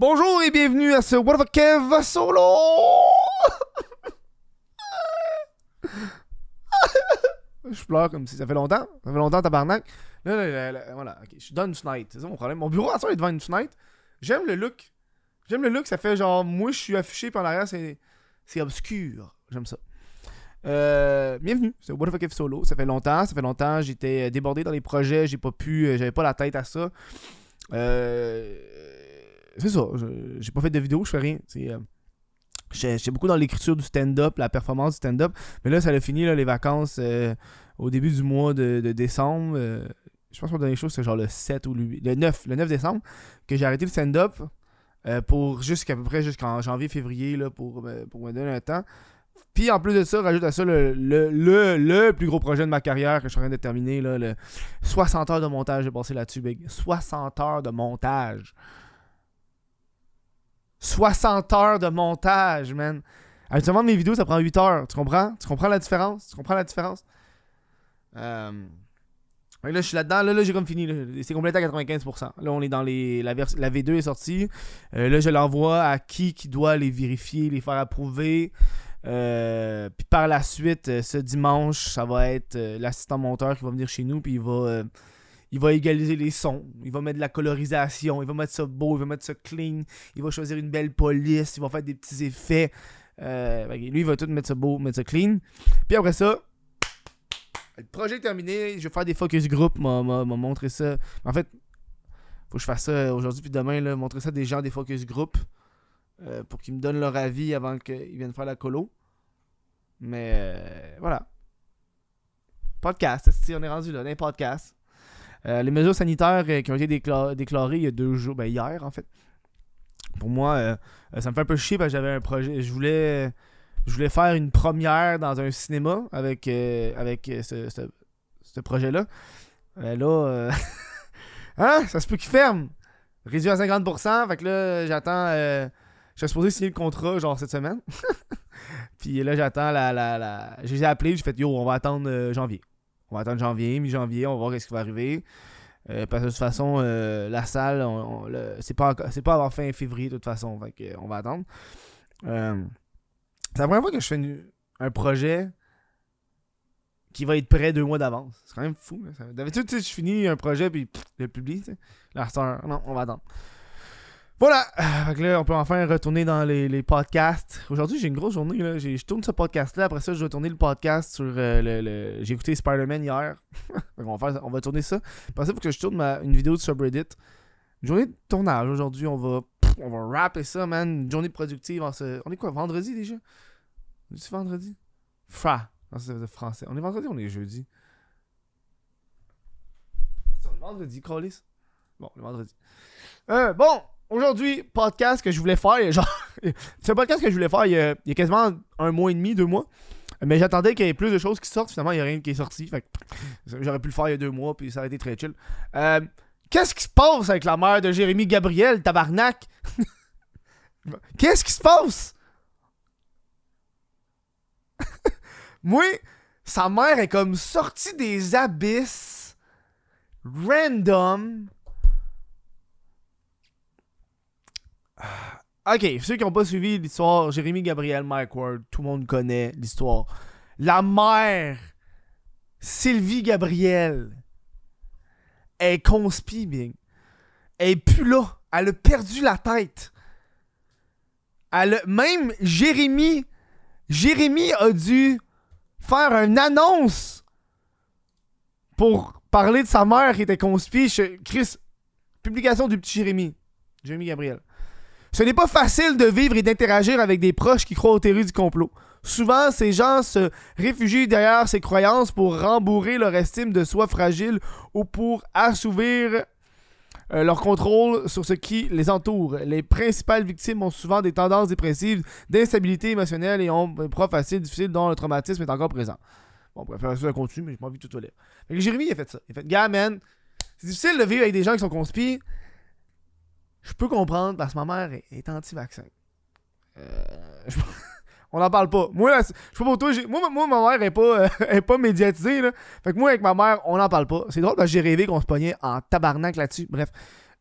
Bonjour et bienvenue à ce What the Kev solo! je pleure comme si ça fait longtemps. Ça fait longtemps, tabarnak. Là, là, là, là, voilà, ok. Je suis dans une fenêtre. C'est ça mon problème. Mon bureau, à ça, est devant une fenêtre. J'aime le look. J'aime le look. Ça fait genre, moi, je suis affiché par l'arrière, c'est, c'est obscur. J'aime ça. Euh, bienvenue, c'est What the Kev solo. Ça fait longtemps, ça fait longtemps. J'étais débordé dans les projets. J'ai pas pu, euh, j'avais pas la tête à ça. Euh, c'est ça. J'ai pas fait de vidéo, je fais rien. C'est, euh, J'étais beaucoup dans l'écriture du stand-up, la performance du stand-up. Mais là, ça a fini, là, les vacances, euh, au début du mois de, de décembre. euh, je pense que mon dernier show, c'est genre le 7 ou le, 8 le 9, le 9 décembre, que j'ai arrêté le stand-up pour jusqu'à peu près jusqu'en janvier-février, là, pour, pour me donner un temps. Puis en plus de ça, rajoute à ça le, le, le, le plus gros projet de ma carrière que je suis en train de terminer, là, le 60 heures de montage. J'ai passé là-dessus, big. 60 heures de montage. 60 heures de montage, man. Habituellement, mes vidéos, ça prend 8 heures. Tu comprends? Tu comprends la différence? Tu comprends la différence? Euh... là, je suis là-dedans. Là, là j'ai comme fini. C'est complété à 95%. Là, on est dans les... La, vers- la V2 est sortie. Euh, là, je l'envoie à qui qui doit les vérifier, les faire approuver. Euh, Puis par la suite, ce dimanche, ça va être l'assistant monteur qui va venir chez nous. Puis il va... il va égaliser les sons, il va mettre de la colorisation, il va mettre ça beau, il va mettre ça clean, il va choisir une belle police, il va faire des petits effets. Euh, que lui, il va tout mettre ça beau, mettre ça clean. Puis après ça, le projet est terminé, je vais faire des focus group, m'a montré ça. En fait, faut que je fasse ça aujourd'hui puis demain, là, montrer ça à des gens des focus group euh, pour qu'ils me donnent leur avis avant qu'ils viennent faire la colo. Mais euh, voilà. Podcast, on est rendu là, dans les podcasts. Euh, les mesures sanitaires euh, qui ont été décla- déclarées il y a deux jours, ben hier en fait. Pour moi, euh, ça me fait un peu chier parce que j'avais un projet. Je voulais, je voulais faire une première dans un cinéma avec, avec ce, ce- projet-là. Euh, là, hein, ça se peut qu'il ferme. Réduit à 50%. Fait que là, j'attends. je suis supposé signer le contrat genre cette semaine. Puis là, j'attends la. la, la... Je les ai appelés, j'ai fait Yo, on va attendre janvier. On va attendre janvier, mi-janvier, on va voir ce qui va arriver. Euh, parce que de toute façon, euh, la salle, c'est pas, pas avant fin février de toute façon. On va attendre. Euh, c'est la première fois que je fais un projet qui va être prêt deux mois d'avance. C'est quand même fou. D'habitude, je finis un projet puis pff, je le publie. Là, non, on va attendre. Voilà, Euh, fait que là, on peut enfin retourner dans les, les podcasts. Aujourd'hui, j'ai une grosse journée. Là. Je tourne ce podcast-là. Après ça, je vais tourner le podcast sur euh, le, le- J'ai écouté Spider-Man hier. Qu'on va, on va tourner ça. Après ça, il faut que je tourne ma- une vidéo de subreddit. Journée de tournage aujourd'hui. On va on va rapper ça, man. Une journée productive. On est quoi, vendredi déjà? C'est vendredi? Fra. Non, c'est français. On est vendredi on est jeudi? Ah, On est vendredi, Callis. Bon, le vendredi. Euh, bon, aujourd'hui, podcast que je voulais faire. Genre, c'est un podcast que je voulais faire il y, a, quasiment un mois et demi, deux mois. Mais j'attendais qu'il y ait plus de choses qui sortent. Finalement, il n'y a rien qui est sorti. Fait j'aurais pu le faire il y a deux mois, puis ça aurait été très chill. Euh, Qu'est-ce qui se passe avec la mère de Jérémy Gabriel, tabarnak? Qu'est-ce qui se passe? Moi, sa mère est comme sortie des abysses random. Ok, ceux qui n'ont pas suivi l'histoire, Jérémy Gabriel, Mike Ward, tout le monde connaît l'histoire. La mère, Sylvie Gabriel, est conspi, bing. Elle est plus là. Elle a perdu la tête. Elle a- Même Jérémy, Jérémy a dû faire une annonce pour parler de sa mère qui était conspi. Chris, publication du petit Jérémy. Jérémy Gabriel. Ce n'est pas facile de vivre et d'interagir avec des proches qui croient aux théories du complot. Souvent, ces gens se réfugient derrière ces croyances pour rembourrer leur estime de soi fragile ou pour assouvir euh, leur contrôle sur ce qui les entoure. Les principales victimes ont souvent des tendances dépressives, d'instabilité émotionnelle et ont un prof facile, difficile dont le traumatisme est encore présent. Bon, bref, ça, continue, mais j'ai pas envie tout lire. Jérémy, il a fait ça. Il a fait, gars, man, c'est difficile de vivre avec des gens qui sont conspis. Je peux comprendre parce que ma mère est, anti-vaccin. Euh, on n'en parle pas. Moi, là, je sais pas pour toi, moi, moi, ma mère est pas, euh, est pas médiatisée. Là. Fait que moi, avec ma mère, on n'en parle pas. C'est drôle parce que j'ai rêvé qu'on se pognait en tabarnak là-dessus. Bref.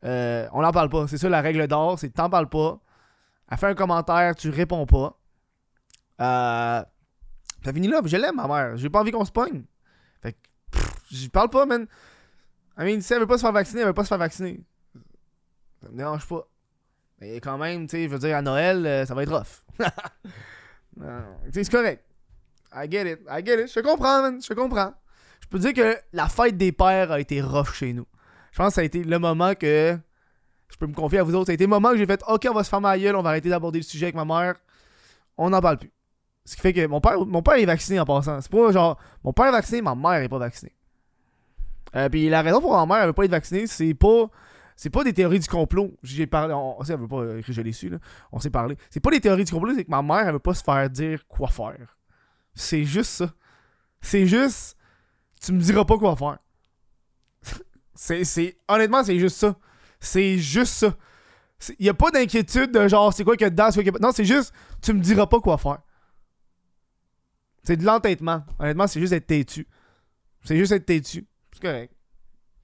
Euh, on n'en parle pas. C'est ça la règle d'or, c'est t'en parles pas. Elle fait un commentaire, tu réponds pas. Euh, ça finit là, je l'aime ma mère. J'ai pas envie qu'on se pogne. Fait que, j'y parle pas, man. I mean, si elle veut pas se faire vacciner, elle veut pas se faire vacciner. Ça me dérange pas. Mais quand même, tu sais, je veux dire, à Noël, euh, ça va être rough. c'est correct. I get it, I get it. Je comprends, man, je comprends. Je peux dire que la fête des pères a été rough chez nous. Je pense que ça a été le moment que je peux me confier à vous autres. Ça a été le moment que j'ai fait OK, on va se faire ma gueule, on va arrêter d'aborder le sujet avec ma mère. On n'en parle plus. Ce qui fait que mon père, mon père est vacciné en passant. C'est pas genre mon père est vacciné, ma mère est pas vaccinée. Euh, puis la raison pour ma mère elle veut pas être vaccinée, c'est pas c'est pas des théories du complot. J'ai parlé, on, elle veut pas je l'ai su là. On s'est parlé. C'est pas des théories du complot, c'est que ma mère elle veut pas se faire dire quoi faire. C'est juste ça. C'est juste tu me diras pas quoi faire. c'est honnêtement, c'est juste ça. C'est juste ça. Il y a pas d'inquiétude de genre c'est quoi qu'il y a dedans, c'est quoi Non, c'est juste tu me diras pas quoi faire. C'est de l'entêtement. Honnêtement, c'est juste être têtu. C'est juste être têtu. C'est correct.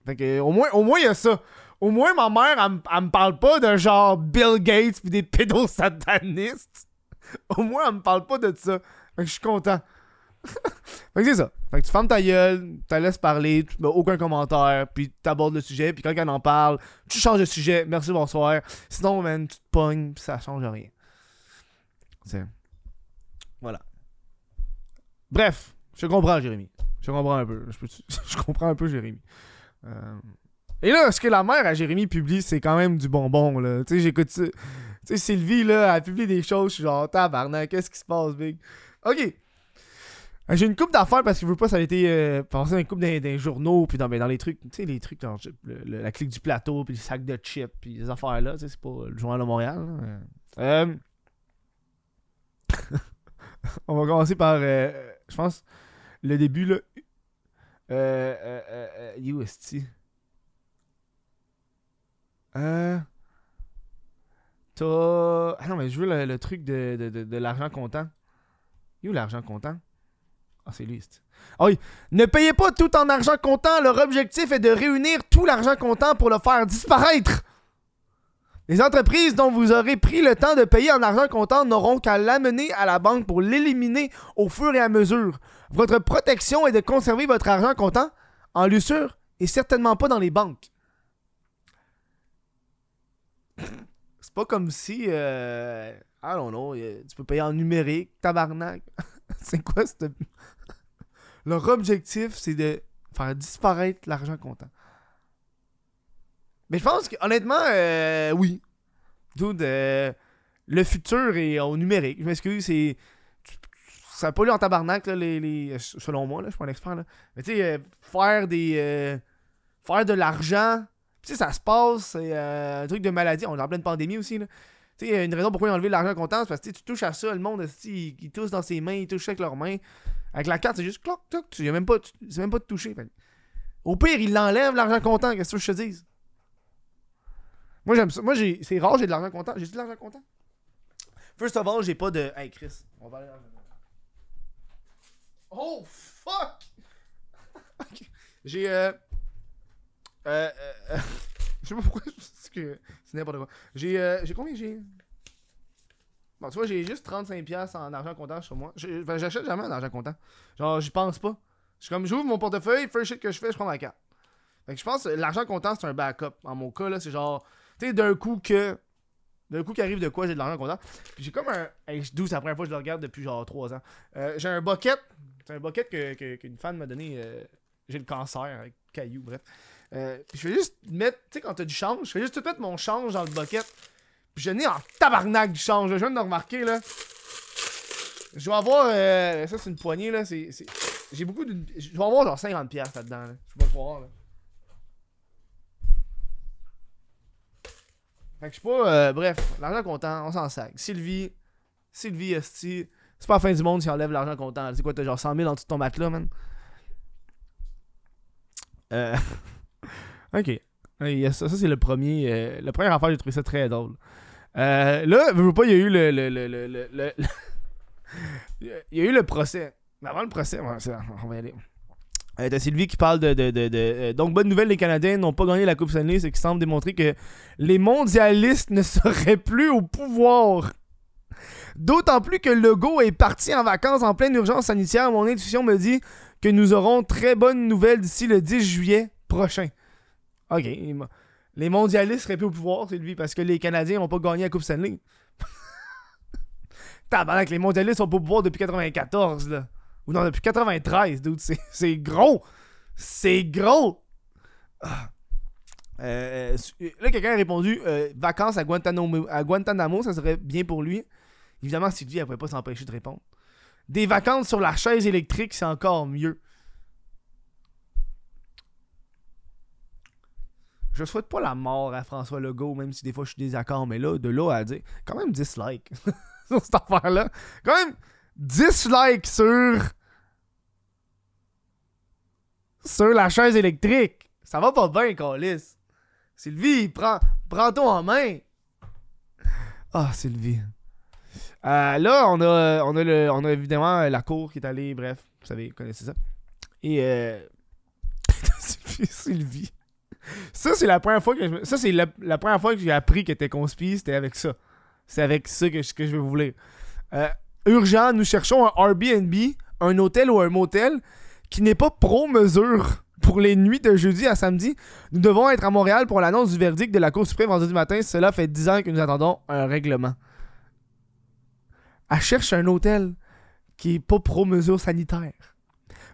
Fait que, au moins, au moins, il y a ça. Au moins, ma mère, elle, me parle pas de genre Bill Gates pis des pédosatanistes. Au moins, elle me parle pas de ça. Fait que je suis content. fait que c'est ça. Fait que tu fermes ta gueule, tu la laisses parler, tu mets aucun commentaire, puis tu abordes le sujet, puis quand elle en parle, tu changes de sujet, merci, bonsoir. Sinon, man, tu te pognes, pis ça change rien. Voilà. Bref, je comprends, Jérémy. Je comprends un peu. Je, comprends un peu, Jérémy. Euh, et là, ce que la mère à Jérémy publie, c'est quand même du bonbon, là. Tu sais, j'écoute ça. Tu sais, Sylvie, là, elle publie des choses, je suis genre, tabarnak, qu'est-ce qui se passe, big? Ok. Euh, j'ai une coupe d'affaires parce que je veux pas, ça a été euh, une coupe dans, journaux, puis dans, ben, dans les trucs, tu sais, les trucs, genre, la clique du plateau, puis le sac de chips, puis les affaires-là, tu sais, c'est pas le journal de Montréal. Euh... On va commencer par, euh, je pense, le début, là. Euh, euh, UST. Euh. T'as. Ah non, mais je veux le, truc de, l'argent comptant. où l'argent comptant? Ah, c'est lui. Ah oui. Ne payez pas tout en argent comptant. Leur objectif est de réunir tout l'argent comptant pour le faire disparaître. Les entreprises dont vous aurez pris le temps de payer en argent comptant n'auront qu'à l'amener à la banque pour l'éliminer au fur et à mesure. Votre protection est de conserver votre argent comptant en l'usure et certainement pas dans les banques. C'est pas comme si, euh, I don't know, tu peux payer en numérique, tabarnak. c'est quoi ce... Leur objectif, c'est de faire disparaître l'argent comptant. Mais je pense que, honnêtement, euh, oui. Dude, euh, le futur est au numérique. Je m'excuse, c'est. Ça pas lu en tabarnak, là, les, selon moi, là, je suis pas un expert. Là. Mais tu sais, euh, faire des. faire de l'argent. Tu sais, ça se passe, c'est un truc de maladie. On est en pleine pandémie aussi. Là. Tu sais, une raison pourquoi ils ont enlevé l'argent comptant, c'est parce que tu touches à ça, le monde, ils, ils touchent dans ses mains, ils touchent avec leurs mains. Avec la carte, c'est juste cloc, cloc, tu même pas, même pas de toucher. Au pire, ils l'enlèvent l'argent comptant, qu'est-ce que je te dis? Moi, j'aime ça. Moi, c'est rare, j'ai de l'argent comptant. J'ai de l'argent comptant. First of all, j'ai pas de. Hey, Chris, on va aller dans Oh, fuck! J'ai. Euh... Euh, euh... Je sais pas pourquoi. que c'est n'importe quoi. J'ai. Euh... Combien j'ai? Bon, tu vois, j'ai juste 35$ en argent comptant sur moi. J'achète jamais en argent comptant. Genre, j'y pense pas. Je comme, j'ouvre mon portefeuille, first shit que je fais, je prends ma carte. Fait que je pense que l'argent comptant, c'est un backup. En mon cas, là, c'est genre. Tu sais, d'un coup que. D'un coup qui arrive de quoi, j'ai de l'argent comptant. Puis j'ai comme un. Hey, d'où c'est la première fois que je le regarde depuis genre 3 ans. Euh, j'ai un bucket. C'est un bucket qu'une que, fan m'a donné. Euh, j'ai le cancer avec caillou, bref. Euh, je vais juste mettre. Tu sais, quand t'as du change, je vais juste tout mettre mon change dans le bucket. Puis je n'ai en tabarnak du change. Je viens de le remarquer, là. Je vais avoir. Euh, ça, c'est une poignée, là. C'est. J'ai beaucoup de. Je vais avoir genre 50$ là-dedans, là. Je vais pas croire, là. Fait que je sais pas, euh, bref, l'argent comptant, on s'en sac. Sylvie, Sylvie, Esti, c'est pas la fin du monde si on enlève l'argent comptant. C'est quoi, t'as genre 100 000 en dessous de ton matelas, man? Euh. ok. Ça, c'est le premier. Euh... La première affaire, j'ai trouvé ça très drôle. Euh, là, pas, il y a eu le. le, le, le, le il y a eu le procès. Mais avant le procès, on va y aller. Euh, Sylvie qui parle de. euh, donc, bonne nouvelle, les Canadiens n'ont pas gagné la Coupe Stanley, ce qui semble démontrer que les mondialistes ne seraient plus au pouvoir. D'autant plus que Legault est parti en vacances en pleine urgence sanitaire. Mon intuition me dit que nous aurons très bonnes nouvelles d'ici le 10 juillet prochain. Ok. Les mondialistes seraient plus au pouvoir, Sylvie, parce que les Canadiens n'ont pas gagné la Coupe Stanley. Tabarnak, les mondialistes sont pas au pouvoir depuis 94, là. Ou non, depuis 93, dude. C'est, c'est gros. C'est gros. Ah. Euh, euh, là, quelqu'un a répondu euh, vacances à Guantanamo, ça serait bien pour lui. Évidemment, Sylvie, elle pouvait pas s'empêcher de répondre. Des vacances sur la chaise électrique, c'est encore mieux. Je souhaite pas la mort à François Legault, même si des fois je suis désaccord, mais là, de là à dire, quand même 10 likes sur cette affaire-là. Quand même 10 likes sur. sur la chaise électrique. Ça va pas bien, Calis. Sylvie, prends, prends-toi en main. Ah, Sylvie. Euh, là, on a, on, a le, on a évidemment la cour qui est allée, bref, vous savez, vous connaissez ça. Et euh... Sylvie, Sylvie. Ça, c'est la première fois que Ça, c'est la première fois que j'ai appris que t'es conspi, c'était avec ça. C'est avec ça que, je- que je vais vous lire. Euh, urgent, nous cherchons un Airbnb, un hôtel ou un motel qui n'est pas pro-mesure pour les nuits de jeudi à samedi. Nous devons être à Montréal pour l'annonce du verdict de la Cour suprême vendredi matin. Cela fait 10 ans que nous attendons un règlement. Elle cherche un hôtel qui est pas pro-mesure sanitaire.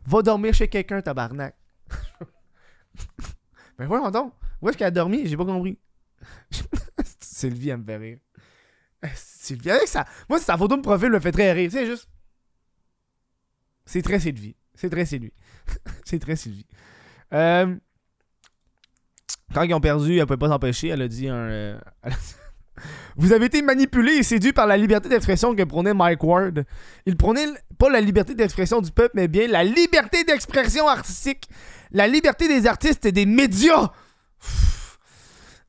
Va dormir chez quelqu'un, tabarnak. Mais voyons donc. Où est-ce qu'elle a dormi? J'ai pas compris. Sylvie, elle me fait rire. Sylvie, avec ça. Moi, sa photo de profil me fait très rire. C'est juste. C'est très Sylvie. C'est très Sylvie. C'est très Sylvie. Euh, Quand ils ont perdu, elle pouvait pas s'empêcher. Elle a dit un. euh, Vous avez été manipulé et séduit par la liberté d'expression que prônait Mike Ward. Il prônait pas la liberté d'expression du peuple, mais bien la liberté d'expression artistique. La liberté des artistes et des médias.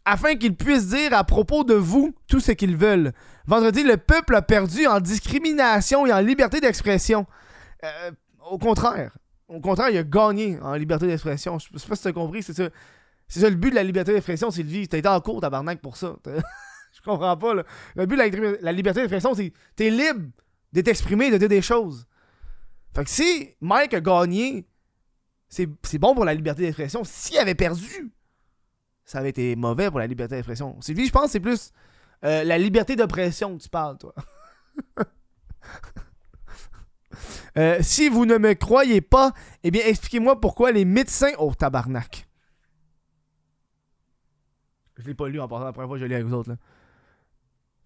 Afin qu'ils puissent dire à propos de vous tout ce qu'ils veulent. Vendredi, le peuple a perdu en discrimination et en liberté d'expression. Euh, au contraire. Au contraire, il a gagné en liberté d'expression. Je sais pas si tu as compris, c'est ça. C'est ça le but de la liberté d'expression, Sylvie. T'as été en cours, tabarnak, pour ça. Je comprends pas, là. Le but de la, liberté d'expression, c'est t'es libre de t'exprimer, de dire des choses. Fait que si Mike a gagné, c'est bon pour la liberté d'expression. S'il avait perdu, ça avait été mauvais pour la liberté d'expression. Sylvie, je pense que c'est plus euh, la liberté d'oppression que tu parles, toi. Euh, si vous ne me croyez pas, eh bien, expliquez-moi pourquoi les médecins. Oh, tabarnak. Je l'ai pas lu en passant la première fois je l'ai avec vous autres. là.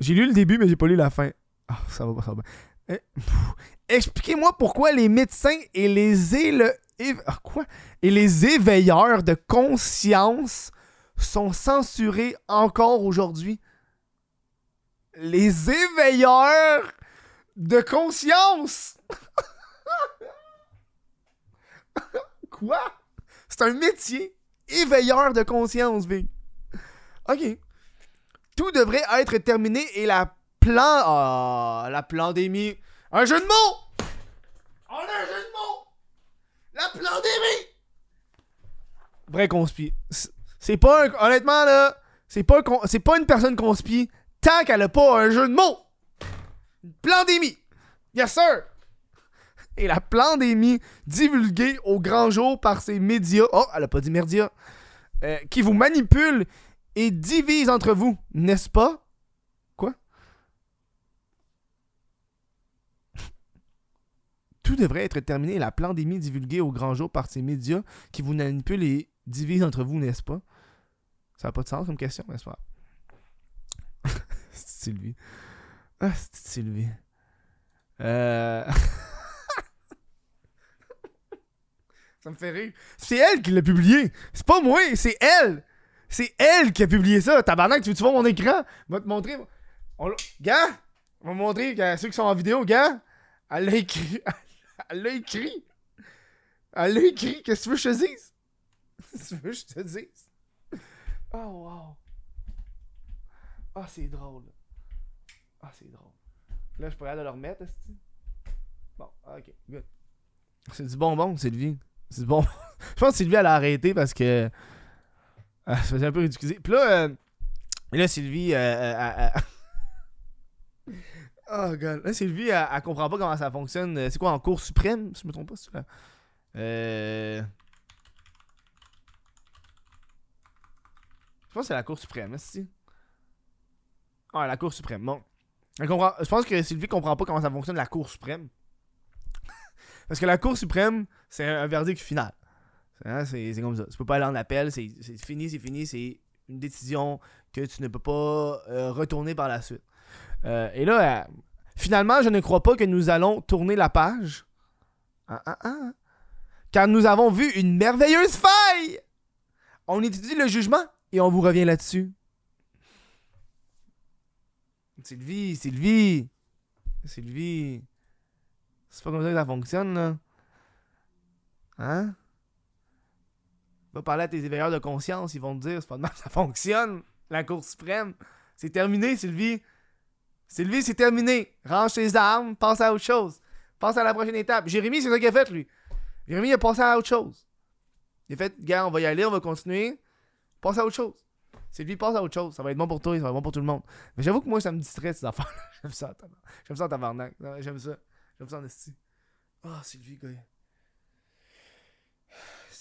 J'ai lu le début, mais j'ai pas lu la fin. Ah, ça va pas, ça va pff, Expliquez-moi pourquoi les médecins et les éle- ah, quoi? Et les éveilleurs de conscience sont censurés encore aujourd'hui. Les éveilleurs de conscience! Quoi? C'est un métier. Éveilleur de conscience, Vic. Ok. Tout devrait être terminé et la plan... Ah, la pandémie... Un jeu de mots! On a un jeu de mots! La pandémie! Vrai conspi. C'est- pas un... Honnêtement, là... C'est pas, un c'est pas une personne conspi tant qu'elle a pas un jeu de mots! Une pandémie! Yes, sir! Et la pandémie divulguée au grand jour par ces médias. Oh, elle a pas dit médias. Euh, qui vous manipulent et divisent entre vous, n'est-ce pas? Quoi? Tout devrait être terminé. La pandémie divulguée au grand jour par ces médias qui vous manipulent et divisent entre vous, n'est-ce pas? Ça n'a pas de sens comme question, n'est-ce pas? c'est Sylvie. Ah, c'est Sylvie. Euh... Ça me fait rire. C'est elle qui l'a publié. C'est pas moi, c'est elle. C'est elle qui a publié ça. Tabarnak, tu veux-tu voir mon écran? Va te montrer. On Gars, on va montrer à ceux qui sont en vidéo, gars. Elle l'a écrit. Elle l'a écrit. Elle l'a écrit. Qu'est-ce que tu veux que je te dise? Qu'est-ce que tu veux que je te dise? Oh, wow. Ah, c'est drôle. Ah, c'est drôle. Là, je pourrais aller le remettre, est Bon, ok, good. C'est du bonbon, Sylvie. C'est bon. je pense que Sylvie, elle a arrêté parce que. Elle se faisait un peu ridiculiser. Puis là, euh, et là, Sylvie. euh, euh, elle- oh, God. Là, Sylvie, elle, elle comprend pas comment ça fonctionne. Euh, C'est quoi en cours suprême Si je me trompe pas, c'est là. Euh. Je pense que c'est la Cour suprême, si. Ah, la Cour suprême. Bon. Elle comprend... Je pense que Sylvie comprend pas comment ça fonctionne la Cour suprême. Parce que la Cour suprême, c'est un verdict final. C'est comme ça. Tu peux pas aller en appel, c'est c'est fini, c'est fini, c'est une décision que tu ne peux pas euh, retourner par la suite. Euh, et là, euh, finalement, je ne crois pas que nous allons tourner la page. Ah, ah, ah. Car nous avons vu une merveilleuse faille! On étudie le jugement et on vous revient là-dessus. Sylvie, Sylvie, Sylvie. C'est pas comme ça que ça fonctionne, là. Hein? Va parler à tes éveilleurs de conscience, ils vont te dire, c'est pas de que ça fonctionne, la Cour suprême. C'est terminé, Sylvie. Sylvie, c'est terminé. Range tes armes, passe à autre chose. Passe à la prochaine étape. Jérémy, c'est ça qu'il a fait, lui. Jérémy, il a passé à autre chose. Il a fait, gars, on va y aller, on va continuer. Passe à autre chose. Sylvie, passe à autre chose. Ça va être bon pour toi, ça va être bon pour tout le monde. Mais j'avoue que moi, ça me distrait, ces affaires J'aime ça. J'aime ça en tabarnak. J'aime ça. J'aime ça en esti. Ah, Sylvie, gars.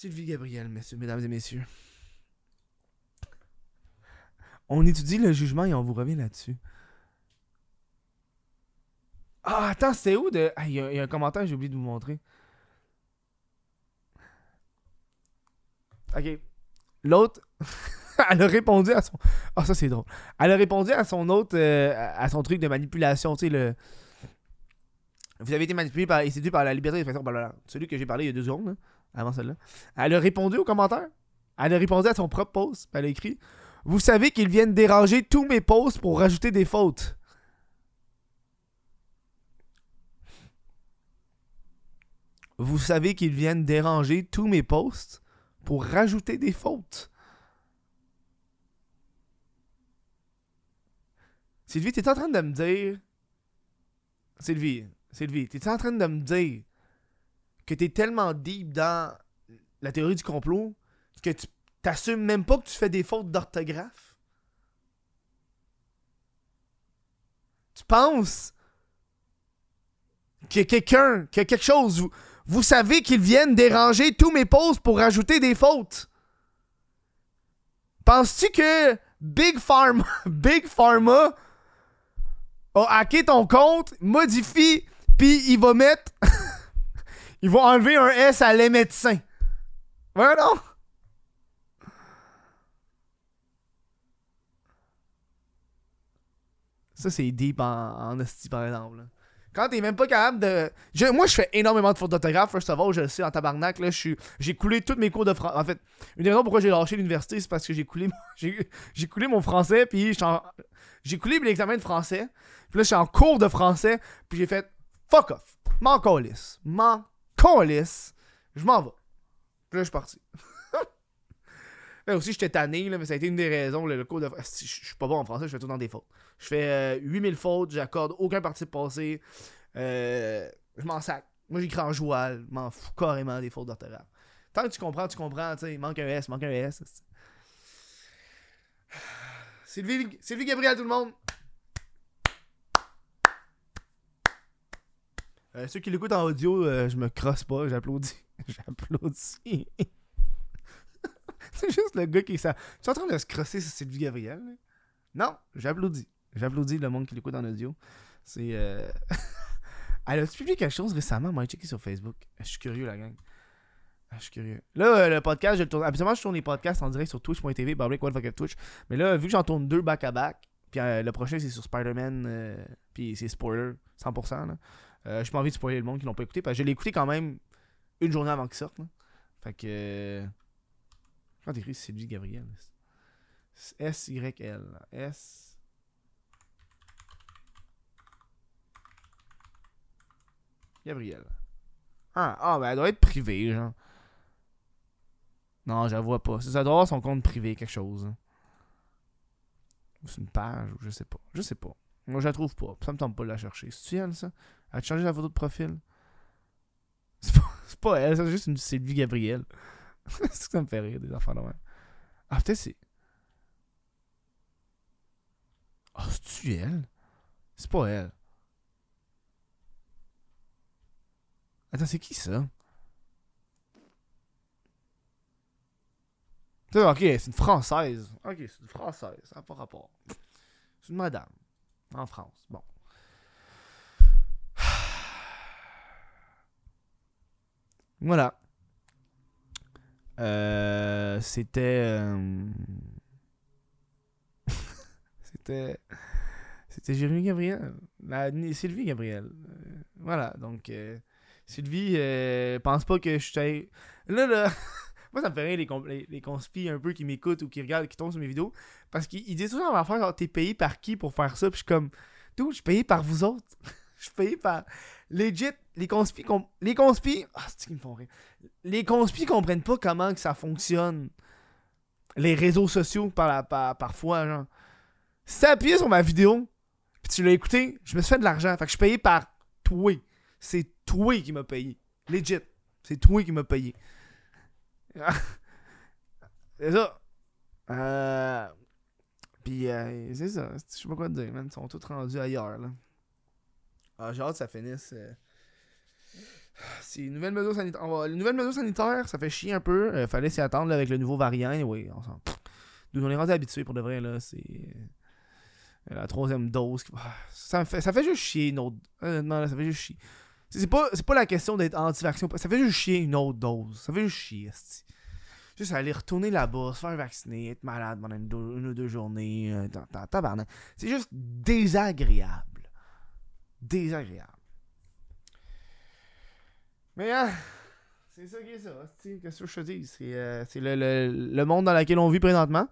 Sylvie Gabriel, messieurs, mesdames et messieurs. On étudie le jugement et on vous revient là-dessus. Ah, attends, c'était où de. Ah, il y, a un commentaire, j'ai oublié de vous montrer. Ok. L'autre, elle a répondu à son. Ah, ça c'est drôle. Elle a répondu à son autre. euh, à son truc de manipulation, tu sais, le. Vous avez été manipulé par, et séduit par la liberté d'expression. Celui que j'ai parlé il y a deux secondes, là, avant celle-là. Elle a répondu au commentaire. Elle a répondu à son propre post. Elle a écrit Vous savez qu'ils viennent déranger tous mes posts pour rajouter des fautes. Vous savez qu'ils viennent déranger tous mes posts pour rajouter des fautes. Sylvie, t'es en train de me dire. Sylvie, Sylvie, t'es en train de me dire que t'es tellement deep dans la théorie du complot que tu t'assumes même pas que tu fais des fautes d'orthographe? Tu penses que quelqu'un, que quelque chose, vous, vous savez qu'ils viennent déranger tous mes posts pour rajouter des fautes? Penses-tu que Big Pharma, Big Pharma a hacké ton compte, modifie, puis il va mettre. Il va enlever un S à les médecins. Ouais, non? Ça, c'est deep en, en esti, par exemple. là. Quand t'es même pas capable de. Moi, je fais énormément de fautes d'orthographe. First of all, je le sais en tabarnak. Là, je j'ai coulé tous mes cours de français. En fait, une des raisons pourquoi j'ai lâché l'université, c'est parce que j'ai coulé, j'ai, coulé mon français. Puis j'ai coulé l'examen de français. Puis là, je suis en cours de français. Puis j'ai fait fuck off. M'en calisse. M'en calisse. Je m'en vais. Là, je suis parti. Là aussi, j'étais tanné, mais ça a été une des raisons. le cours de Je suis pas bon en français, je fais tout dans des fautes. Je fais euh, 8000 fautes, j'accorde aucun participe passé. Euh, je m'en sac. Moi, j'écris en joual. Je m'en fous carrément des fautes d'orthographe. Tant que tu comprends, tu comprends. Tu il manque un S, manque un S. Sylvie, Sylvie Gabriel, tout le monde. Euh, ceux qui l'écoutent en audio, euh, je me crosse pas, j'applaudis. J'applaudis. c'est juste le gars qui est ça. Tu es en train de se crosser sur Sylvie Gabriel? Non, j'applaudis. J'applaudis le monde qui l'écoute en audio. C'est. Euh... Elle a publié quelque chose récemment, moi, checké sur Facebook. Je suis curieux, la gang. Ah, Je suis curieux. Là, euh, le podcast, je le tourne. Habituellement, je tourne les podcasts en direct sur twitch.tv, Twitch. Mais là, vu que j'en tourne deux back-à-back, puis le prochain, c'est sur Spider-Man, puis c'est spoiler, 100%. Là. Euh, j'ai pas envie de spoiler le monde qui l'ont pas écouté, parce que je l'ai écouté quand même une journée avant qu'il sorte. Fait que. euh, Quand t'écris? Sylvie Gabriel. c'est S-Y-L. S. Gabriel. Ah, ah, ben elle doit être privée, genre. Non, je la vois pas. Ça doit avoir son compte privé, quelque chose. hein. C'est une page, ou je sais pas. Je sais pas. Moi, je la trouve pas. Ça me tente pas de la chercher. C'est-tu elle, ça? Elle a changé la photo de profil? C'est pas, pas elle, c'est juste une Sylvie Gabriel. c'est que ça me fait rire, des enfants de même. Ah, peut-être c'est. Ah, c'est-tu elle? C'est pas elle. Attends, c'est qui ça? Ok, c'est une française. Ok, c'est une française. Ça n'a pas rapport. C'est une madame. En France. Bon. Voilà. Euh, c'était. Euh, c'était. C'était Jérémy Gabriel. Sylvie Gabriel. Euh, voilà, donc. Sylvie, pense pas que je suis. Là, là. Moi, ça me fait rire les, les, conspis un peu qui m'écoutent ou qui regardent, qui tombent sur mes vidéos. Parce qu'ils disent toujours en affaire, genre, t'es payé par qui pour faire ça? Puis je suis comme, tout, je suis payé par vous autres. je suis payé par. Legit, les conspis. Les conspis. Ah, c'est ce qui me font rire? Les conspis comprennent pas comment que ça fonctionne. Les réseaux sociaux, par la, par, parfois, genre. Si t'as appuyé sur ma vidéo, puis tu l'as écouté, je me suis fait de l'argent. Fait que je suis payé par toi. C'est toi qui m'a payé. Legit. C'est toi qui m'a payé. c'est ça. Euh... Puis, euh, c'est ça. Je sais pas quoi te dire, man. Ils sont tous rendus ailleurs, là. Ah, j'ai hâte que ça finisse. Euh... C'est une nouvelle mesure sanitaire. Va... Les nouvelles mesures sanitaires, ça fait chier un peu. Euh, fallait s'y attendre avec le nouveau variant. Oui, on. Nous, on est rendu habitués pour de vrai, là. C'est. Euh, la troisième dose. Ça, fait, ça fait juste chier une autre. Euh, non, ça fait juste chier. C'est pas, pas la question d'être anti-vaccin. Ça fait juste chier une autre dose. Ça fait juste chier, Juste aller retourner là-bas, se faire vacciner, être malade pendant une, ou deux journées. Euh, c'est juste désagréable. Désagréable. Mais hein, c'est ça qui est ça. Qu'est-ce que je dis? C'est euh, le, monde dans lequel on vit présentement.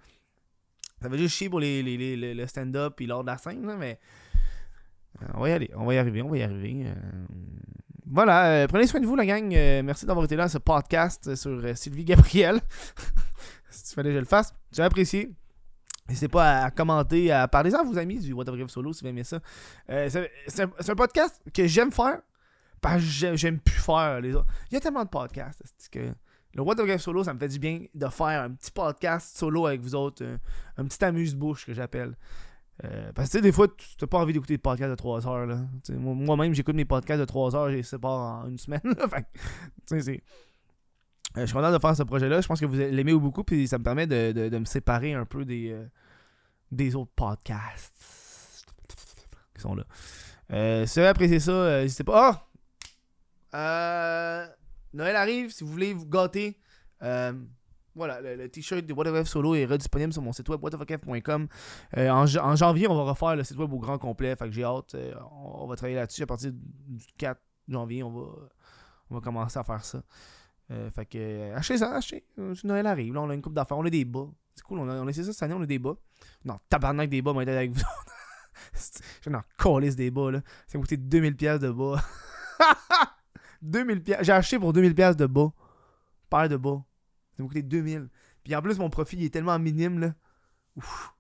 Ça va juste chier pour les, le stand-up et l'ordre de la scène, mais euh, on va y aller, on va y arriver, on va y arriver. Voilà, euh, prenez soin de vous, la gang. Merci d'avoir été là à ce podcast sur Sylvie Gabriel. si tu fallait que je le fasse, j'ai apprécié. N'hésitez pas à, commenter, à parler à vos amis du What of Solo si vous aimez ça. c'est un, podcast que j'aime faire parce que j'aime plus faire les autres. Il y a tellement de podcasts que le What of Solo, ça me fait du bien de faire un petit podcast solo avec vous autres, un petit amuse-bouche que j'appelle. Euh, parce que des fois, tu n'as pas envie d'écouter des podcasts de 3 heures. Moi-même, j'écoute mes podcasts de 3 heures, j'ai sépare en une semaine. fait, euh, je suis content de faire ce projet-là. Je pense que vous l'aimez beaucoup, puis ça me permet de, de, me séparer un peu des, euh, des autres podcasts qui sont là. si vous avez apprécié ça, n'hésitez pas. Ah! Noël arrive, si vous voulez vous gâter. Voilà, le, t-shirt de What Solo est redisponible sur mon site web whatofkf.com. Euh, en, janvier, on va refaire le site web au grand complet. Fait que j'ai hâte. Euh, on, va travailler là-dessus à partir du 4 janvier. On va, on va commencer à faire ça. Euh, fait que achetez ça, achetez. Noël arrive. Là, on a une coupe d'affaires. On a des bas. C'est cool. On a, on a essayé ça cette année. On a des bas. Non, tabarnak des bas, moi, avec vous. J'ai une colis des bas, là. Ça m'a coûté 2000$ de bas. 2000$. J'ai acheté pour 2000$ de bas. Paire de bas. Ça m'a coûté 2000. Puis en plus, mon profit est tellement minime, là. Ouf,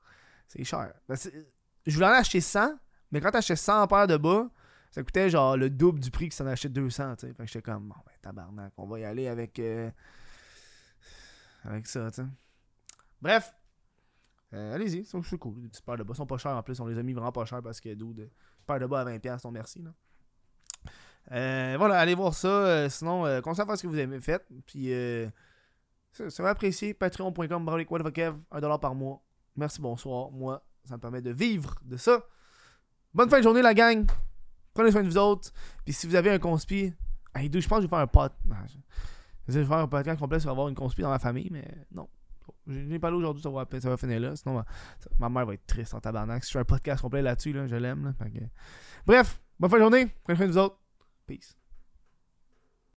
c'est cher. Ben, je voulais en acheter 100, mais quand t'achetais 100 paires de bas, ça coûtait genre le double du prix que ça en achetait 200, tu sais. Fait que j'étais comme, bon, ben, tabarnak, on va y aller avec. Euh, avec ça, tu sais. Bref. Euh, allez-y, c'est cool. Les petites paires de bas sont pas chères en plus. On les a mis vraiment pas chères parce que d'où de paires de bas à 20$, ton merci, là. Euh, voilà, allez voir ça. sinon, euh, à ce que vous avez fait. Puis, ça, va apprécier. Patreon.com, Kev, 1$ par mois. Merci, bonsoir. Moi, ça me permet de vivre de ça. Bonne fin de journée, la gang. Prenez soin de vous autres. Puis si vous avez un conspi, je pense que je vais faire un pot. Je vais faire un podcast complet sur avoir une conspi dans ma famille, mais non. Je n'ai pas là aujourd'hui, ça va, ça va finir là. Sinon, ma, mère va être triste en tabarnak. Si je fais un podcast complet là-dessus, là, je l'aime. Bref, bonne fin de journée. Prenez soin de vous autres. Peace.